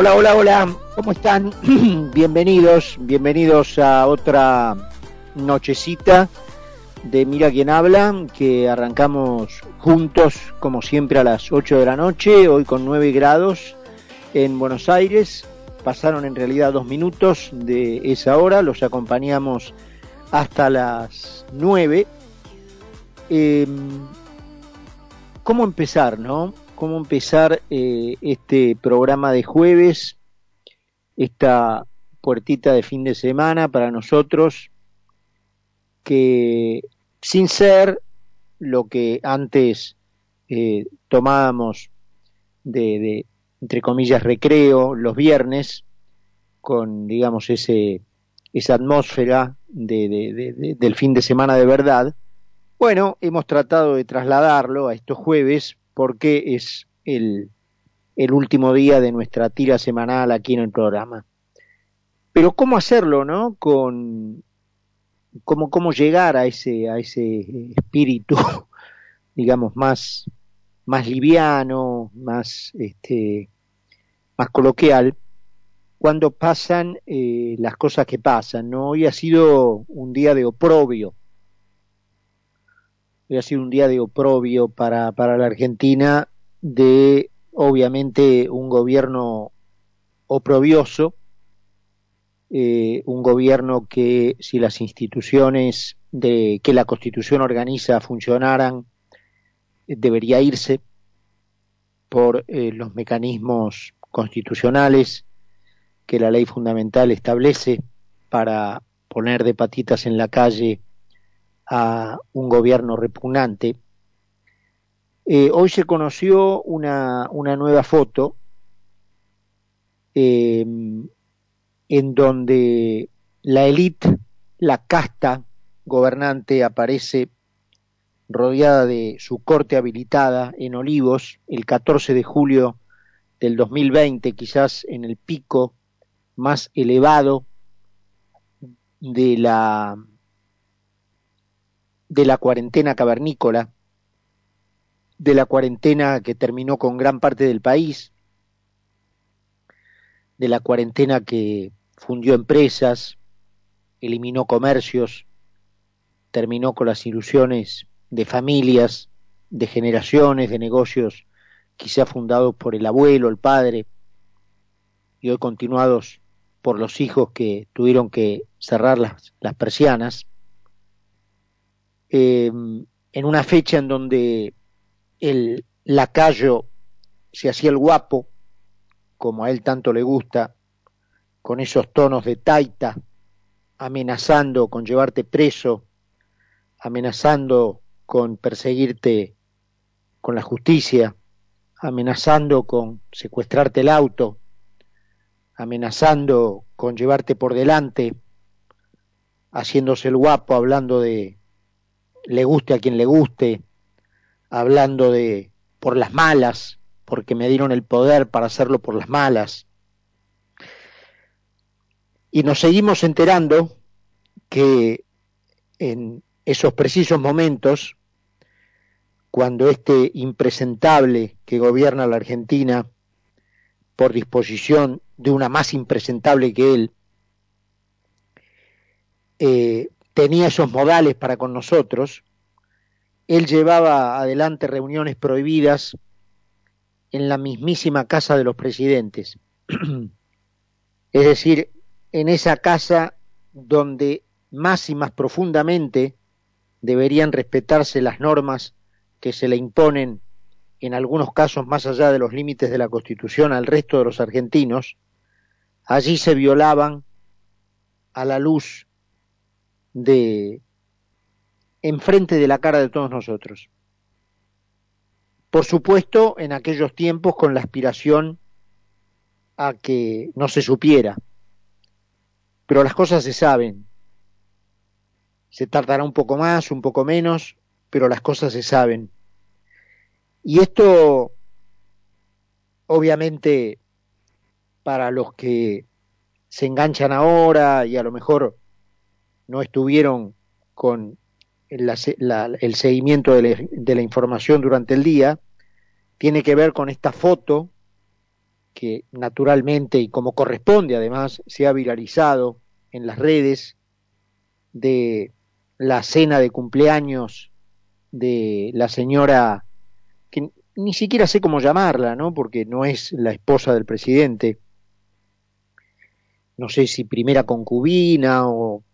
Hola, hola, hola, ¿cómo están? bienvenidos, bienvenidos a otra nochecita de Mira quién habla, que arrancamos juntos, como siempre, a las 8 de la noche, hoy con 9 grados en Buenos Aires. Pasaron en realidad dos minutos de esa hora, los acompañamos hasta las 9. Em, ¿Cómo empezar, no? ¿Cómo empezar eh, este programa de jueves, esta puertita de fin de semana para nosotros? que sin ser lo que antes eh, tomábamos de, entre comillas, recreo los viernes, con, digamos, ese, esa atmósfera de, del fin de semana de verdad, bueno, hemos tratado de trasladarlo a estos jueves porque es el, último día de nuestra tira semanal aquí en el programa. Pero ¿cómo hacerlo, no? Con cómo, cómo llegar a ese, a ese espíritu, digamos, más, más liviano, más, este, más coloquial, cuando pasan eh, las cosas que pasan. ¿no? Hoy ha sido un día de oprobio. Ha sido un día de oprobio para, para la Argentina de, obviamente, un gobierno oprobioso, eh, un gobierno que si las instituciones de, que la Constitución organiza funcionaran, debería irse por eh, los mecanismos constitucionales que la ley fundamental establece para poner de patitas en la calle a un gobierno repugnante. Eh, hoy se conoció una, una nueva foto eh, en donde la élite, la casta gobernante aparece rodeada de su corte habilitada en Olivos el 14 de julio del 2020, quizás en el pico más elevado de la de la cuarentena cavernícola, de la cuarentena que terminó con gran parte del país, de la cuarentena que fundió empresas, eliminó comercios, terminó con las ilusiones de familias, de generaciones, de negocios quizá fundados por el abuelo, el padre, y hoy continuados por los hijos que tuvieron que cerrar las, persianas, eh, en una fecha en donde el lacayo se hacía el guapo, como a él tanto le gusta, con esos tonos de taita, amenazando con llevarte preso, amenazando con perseguirte con la justicia, amenazando con secuestrarte el auto, amenazando con llevarte por delante, haciéndose el guapo, hablando de le guste a quien le guste, hablando de por las malas, porque me dieron el poder para hacerlo por las malas, y nos seguimos enterando que en esos precisos momentos, cuando este impresentable que gobierna la Argentina, por disposición de una más impresentable que él, eh, tenía esos modales para con nosotros, él llevaba adelante reuniones prohibidas en la mismísima casa de los presidentes. es decir, en esa casa donde más y más profundamente deberían respetarse las normas que se le imponen, en algunos casos más allá de los límites de la Constitución, al resto de los argentinos, allí se violaban a la luz de enfrente de la cara de todos nosotros. Por supuesto, en aquellos tiempos con la aspiración a que no se supiera, pero las cosas se saben. Se tardará un poco más, un poco menos, pero las cosas se saben. Y esto, obviamente, para los que se enganchan ahora y a lo mejor no estuvieron con el, el seguimiento de la, de la información durante el día, tiene que ver con esta foto que naturalmente y como corresponde además se ha viralizado en las redes de la cena de cumpleaños de la señora que ni siquiera sé cómo llamarla, ¿no? Porque no es la esposa del presidente. No sé si primera concubina o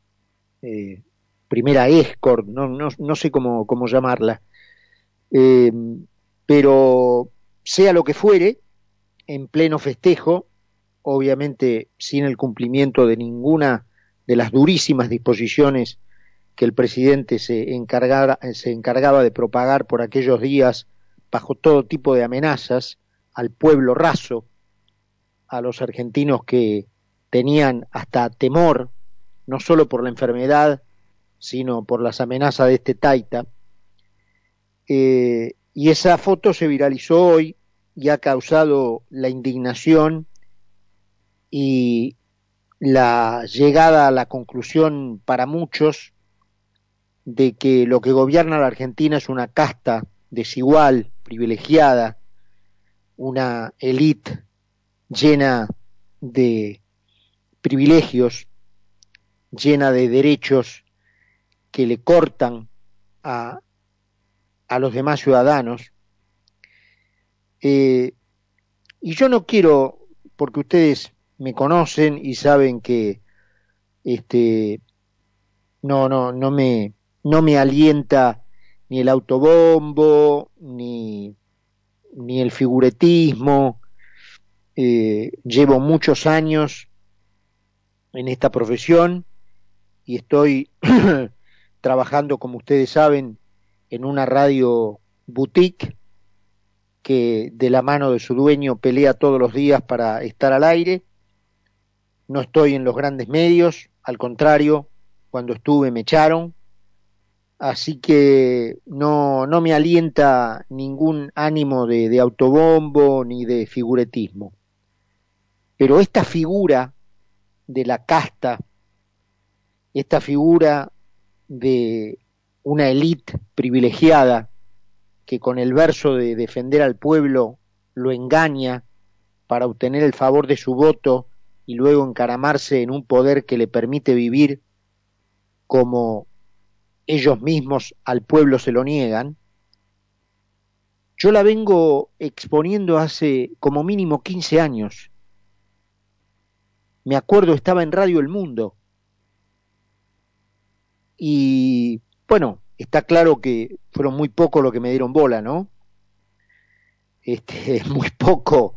eh, primera escort, no, no, no sé cómo, cómo llamarla. Eh, pero sea lo que fuere, en pleno festejo, obviamente sin el cumplimiento de ninguna de las durísimas disposiciones que el presidente se encargaba, se encargaba de propagar por aquellos días bajo todo tipo de amenazas al pueblo raso, a los argentinos que tenían hasta temor, no solo por la enfermedad, sino por las amenazas de este taita. Eh, y esa foto se viralizó hoy y ha causado la indignación y la llegada a la conclusión para muchos de que lo que gobierna la Argentina es una casta desigual, privilegiada, una élite llena de privilegios, llena de derechos que le cortan a, a los demás ciudadanos. Eh, y yo no quiero, porque ustedes me conocen y saben que este no, no, no me, no me alienta ni el autobombo, ni, ni el figuretismo. Eh, llevo muchos años en esta profesión y estoy trabajando, como ustedes saben, en una radio boutique que de la mano de su dueño pelea todos los días para estar al aire. No estoy en los grandes medios, al contrario, cuando estuve me echaron, así que no, no me alienta ningún ánimo de, de autobombo ni de figuretismo. Pero esta figura de la casta, esta figura de una élite privilegiada que con el verso de defender al pueblo lo engaña para obtener el favor de su voto y luego encaramarse en un poder que le permite vivir como ellos mismos al pueblo se lo niegan, yo la vengo exponiendo hace como mínimo 15 años. Me acuerdo, estaba en Radio El Mundo. Y bueno, está claro que fueron muy poco lo que me dieron bola, ¿no? Este, muy poco,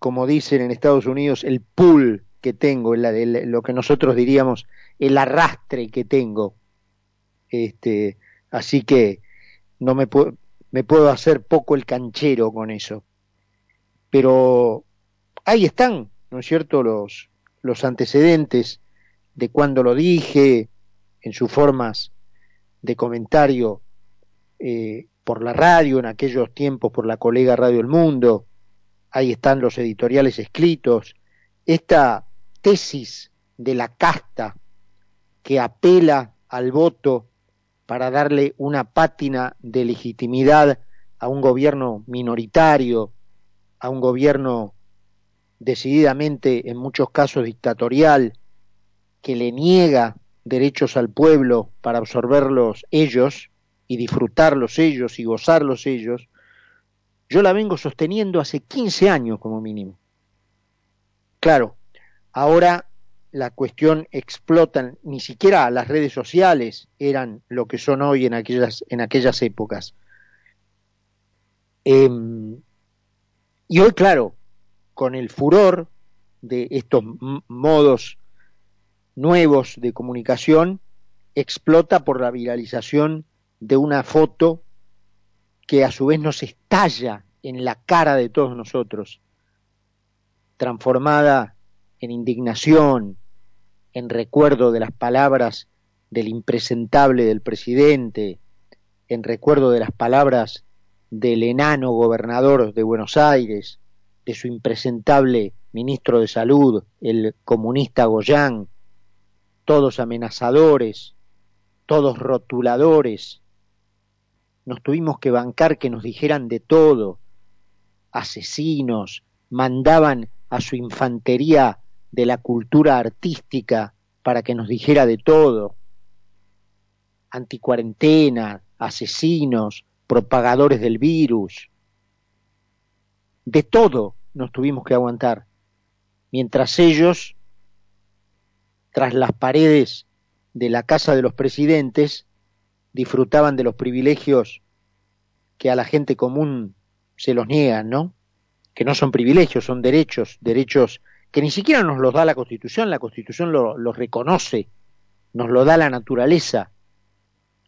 como dicen en Estados Unidos, el pull que tengo, lo que nosotros diríamos el arrastre que tengo. Este, así que no me, puedo, me puedo hacer poco el canchero con eso. Pero ahí están, ¿no es cierto?, los, los antecedentes de cuando lo dije, en sus formas de comentario eh, por la radio, en aquellos tiempos por la colega Radio El Mundo, ahí están los editoriales escritos, esta tesis de la casta que apela al voto para darle una pátina de legitimidad a un gobierno minoritario, a un gobierno decididamente en muchos casos dictatorial, que le niega derechos al pueblo para absorberlos ellos y disfrutarlos ellos y gozarlos ellos, yo la vengo sosteniendo hace 15 años como mínimo. Claro, ahora la cuestión explota, ni siquiera las redes sociales eran lo que son hoy en aquellas, en aquellas épocas. Em, y hoy, claro, con el furor de estos modos nuevos de comunicación explota por la viralización de una foto que a su vez nos estalla en la cara de todos nosotros, transformada en indignación, en recuerdo de las palabras del impresentable del presidente, en recuerdo de las palabras del enano gobernador de Buenos Aires, de su impresentable ministro de Salud, el comunista Goyán, todos amenazadores, todos rotuladores. Nos tuvimos que bancar que nos dijeran de todo, asesinos, mandaban a su infantería de la cultura artística para que nos dijera de todo, anticuarentena, asesinos, propagadores del virus, de todo nos tuvimos que aguantar, mientras ellos, tras las paredes de la casa de los presidentes, disfrutaban de los privilegios que a la gente común se los niegan, ¿no? Que no son privilegios, son derechos, derechos que ni siquiera nos los da la Constitución, la Constitución los reconoce, nos lo da la naturaleza,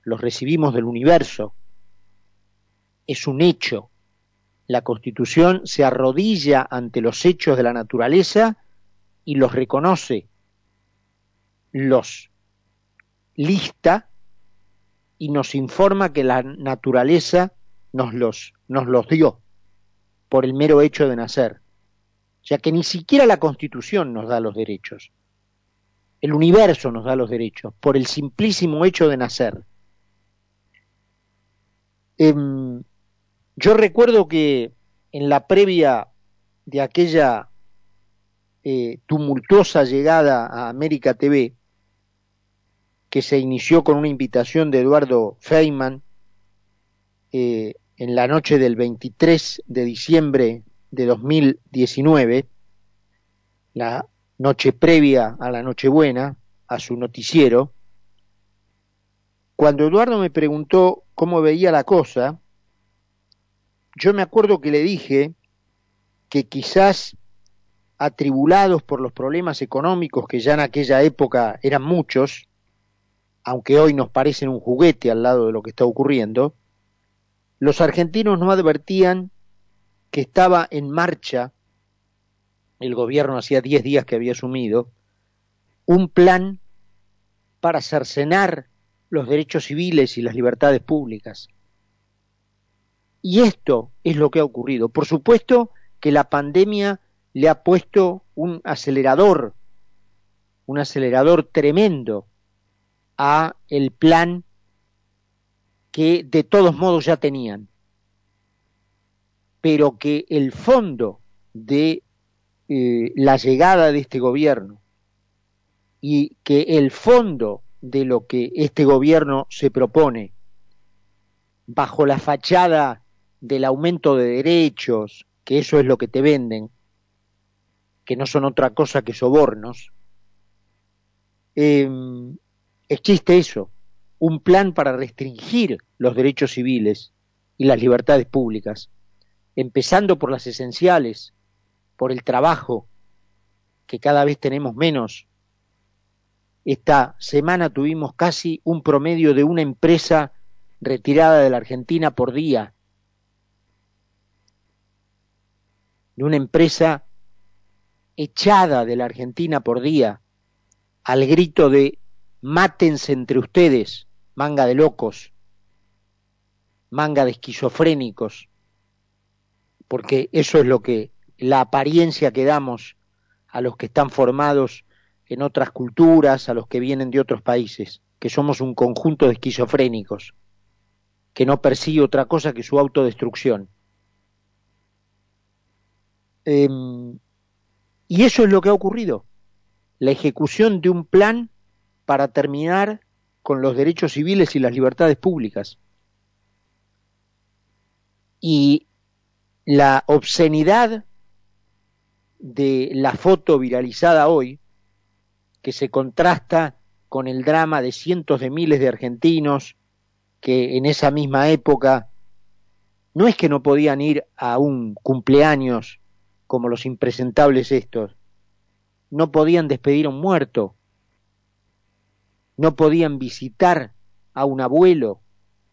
los recibimos del universo, es un hecho. La Constitución se arrodilla ante los hechos de la naturaleza y los reconoce, los lista y nos informa que la naturaleza nos los, nos los dio por el mero hecho de nacer ya que ni siquiera la Constitución nos da los derechos. El universo nos da los derechos por el simplísimo hecho de nacer. Em, yo recuerdo que en la previa de aquella eh, tumultuosa llegada a América TV, que se inició con una invitación de Eduardo Feynman eh, en la noche del 23 de diciembre de 2019, la noche previa a la Nochebuena, a su noticiero, cuando Eduardo me preguntó cómo veía la cosa, yo me acuerdo que le dije que quizás atribulados por los problemas económicos que ya en aquella época eran muchos, aunque hoy nos parecen un juguete al lado de lo que está ocurriendo, los argentinos no advertían que estaba en marcha, el gobierno hacía 10 días que había asumido, un plan para cercenar los derechos civiles y las libertades públicas. Y esto es lo que ha ocurrido. Por supuesto que la pandemia le ha puesto un acelerador, un acelerador tremendo a el plan que de todos modos ya tenían pero que el fondo de eh, la llegada de este gobierno y que el fondo de lo que este gobierno se propone bajo la fachada del aumento de derechos, que eso es lo que te venden, que no son otra cosa que sobornos, eh, existe eso, un plan para restringir los derechos civiles y las libertades públicas empezando por las esenciales, por el trabajo, que cada vez tenemos menos. Esta semana tuvimos casi un promedio de una empresa retirada de la Argentina por día, de una empresa echada de la Argentina por día, al grito de mátense entre ustedes, manga de locos, manga de esquizofrénicos porque eso es lo que la apariencia que damos a los que están formados en otras culturas, a los que vienen de otros países, que somos un conjunto de esquizofrénicos, que no persigue otra cosa que su autodestrucción. Em, y eso es lo que ha ocurrido, la ejecución de un plan para terminar con los derechos civiles y las libertades públicas. Y la obscenidad de la foto viralizada hoy, que se contrasta con el drama de cientos de miles de argentinos que en esa misma época no es que no podían ir a un cumpleaños como los impresentables estos, no podían despedir a un muerto, no podían visitar a un abuelo,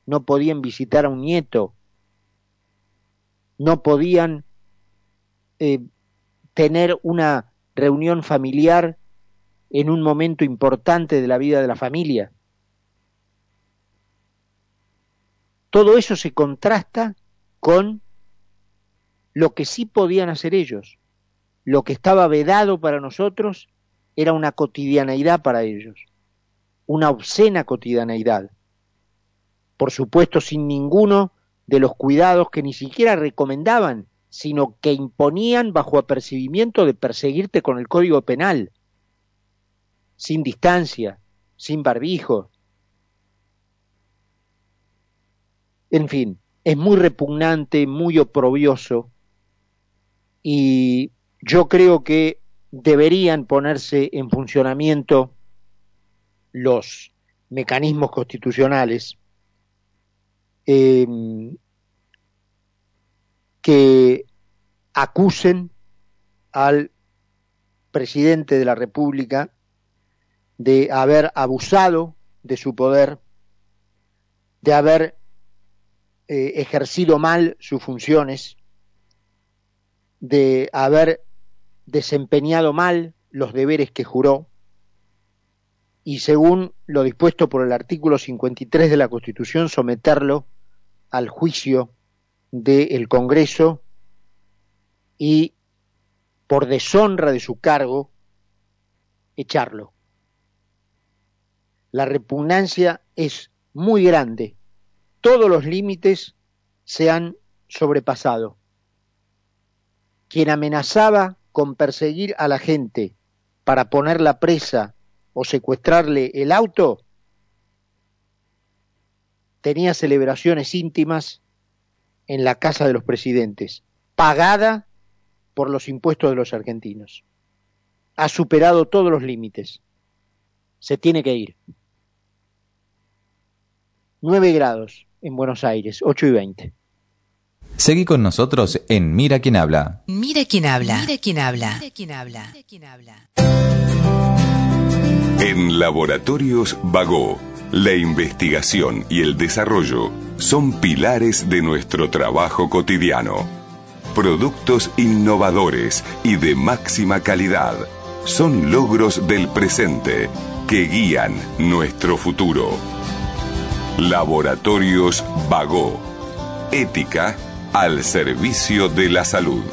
no podían visitar a un nieto, no podían eh, tener una reunión familiar en un momento importante de la vida de la familia. Todo eso se contrasta con lo que sí podían hacer ellos. Lo que estaba vedado para nosotros era una cotidianeidad para ellos, una obscena cotidianeidad. Por supuesto, sin ninguno de los cuidados que ni siquiera recomendaban sino que imponían bajo apercibimiento de perseguirte con el código penal, sin distancia, sin barbijo. En fin, es muy repugnante, muy oprobioso, y yo creo que deberían ponerse en funcionamiento los mecanismos constitucionales em, que acusen al presidente de la República de haber abusado de su poder, de haber eh, ejercido mal sus funciones, de haber desempeñado mal los deberes que juró y según lo dispuesto por el artículo 53 de la Constitución someterlo al juicio del Congreso y por deshonra de su cargo echarlo. La repugnancia es muy grande. Todos los límites se han sobrepasado. Quien amenazaba con perseguir a la gente para ponerla presa o secuestrarle el auto, tenía celebraciones íntimas en la casa de los presidentes, pagada por los impuestos de los argentinos. Ha superado todos los límites. Se tiene que ir. 9 grados en Buenos Aires, 8 y 20. Seguí con nosotros en Mira quién habla. Mira quién habla. Mira quién habla. Mira quién habla. En Laboratorios Vago, la investigación y el desarrollo son pilares de nuestro trabajo cotidiano. Productos innovadores y de máxima calidad son logros del presente que guían nuestro futuro. Laboratorios Vago. Ética al servicio de la salud.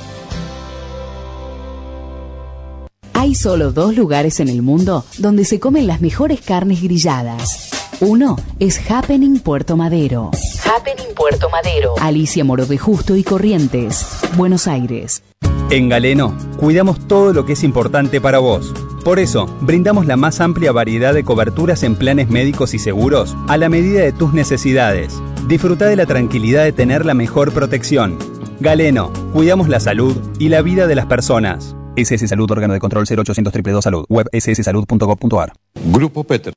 Hay solo dos lugares en el mundo donde se comen las mejores carnes grilladas. Uno es Happening Puerto Madero. Happening Puerto Madero. Alicia Moro de Justo y Corrientes, Buenos Aires. En Galeno, cuidamos todo lo que es importante para vos. Por eso, brindamos la más amplia variedad de coberturas en planes médicos y seguros a la medida de tus necesidades. Disfruta de la tranquilidad de tener la mejor protección. Galeno, cuidamos la salud y la vida de las personas. SS Salud, órgano de control 0800 Salud, web sssalud.gov.ar. Grupo Peter.